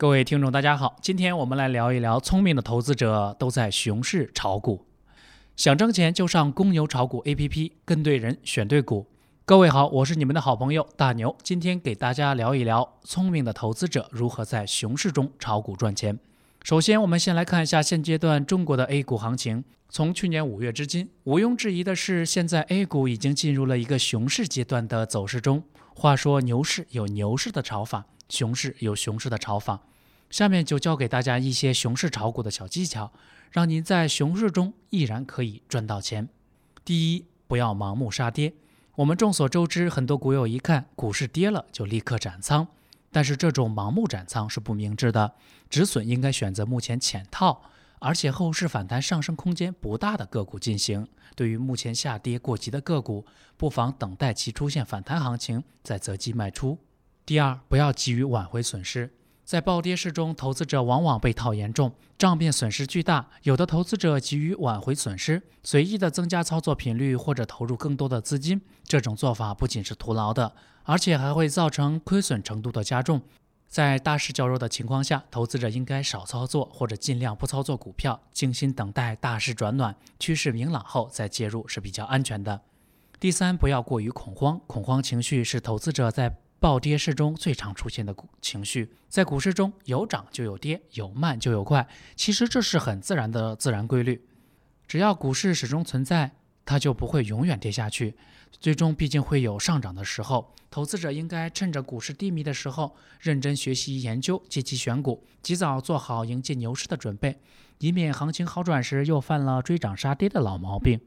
各位听众，大家好，今天我们来聊一聊聪明的投资者都在熊市炒股。想挣钱就上公牛炒股 APP，跟对人选对股。各位好，我是你们的好朋友大牛，今天给大家聊一聊聪明的投资者如何在熊市中炒股赚钱。首先，我们先来看一下现阶段中国的 A 股行情。从去年五月至今，毋庸置疑的是，现在 A 股已经进入了一个熊市阶段的走势中。话说，牛市有牛市的炒法，熊市有熊市的炒法。下面就教给大家一些熊市炒股的小技巧，让您在熊市中依然可以赚到钱。第一，不要盲目杀跌。我们众所周知，很多股友一看股市跌了就立刻斩仓，但是这种盲目斩仓是不明智的。止损应该选择目前浅套，而且后市反弹上升空间不大的个股进行。对于目前下跌过急的个股，不妨等待其出现反弹行情再择机卖出。第二，不要急于挽回损失。在暴跌市中，投资者往往被套严重，账面损失巨大。有的投资者急于挽回损失，随意的增加操作频率或者投入更多的资金，这种做法不仅是徒劳的，而且还会造成亏损程度的加重。在大势较弱的情况下，投资者应该少操作或者尽量不操作股票，静心等待大势转暖、趋势明朗后再介入是比较安全的。第三，不要过于恐慌，恐慌情绪是投资者在。暴跌市中最常出现的情绪，在股市中有涨就有跌，有慢就有快。其实这是很自然的自然规律。只要股市始终存在，它就不会永远跌下去。最终毕竟会有上涨的时候。投资者应该趁着股市低迷的时候，认真学习研究，积极选股，及早做好迎接牛市的准备，以免行情好转时又犯了追涨杀跌的老毛病。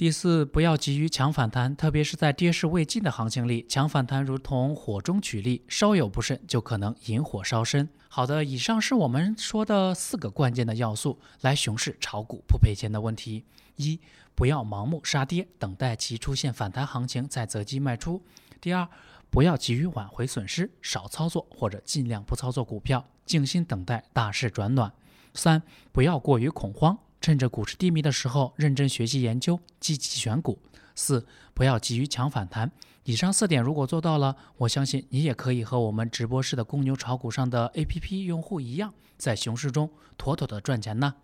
第四，不要急于抢反弹，特别是在跌势未尽的行情里，抢反弹如同火中取栗，稍有不慎就可能引火烧身。好的，以上是我们说的四个关键的要素，来熊市炒股不赔钱的问题：一，不要盲目杀跌，等待其出现反弹行情再择机卖出；第二，不要急于挽回损失，少操作或者尽量不操作股票，静心等待大势转暖；三，不要过于恐慌。趁着股市低迷的时候，认真学习研究，积极选股。四，不要急于抢反弹。以上四点如果做到了，我相信你也可以和我们直播室的公牛炒股上的 APP 用户一样，在熊市中妥妥的赚钱呢。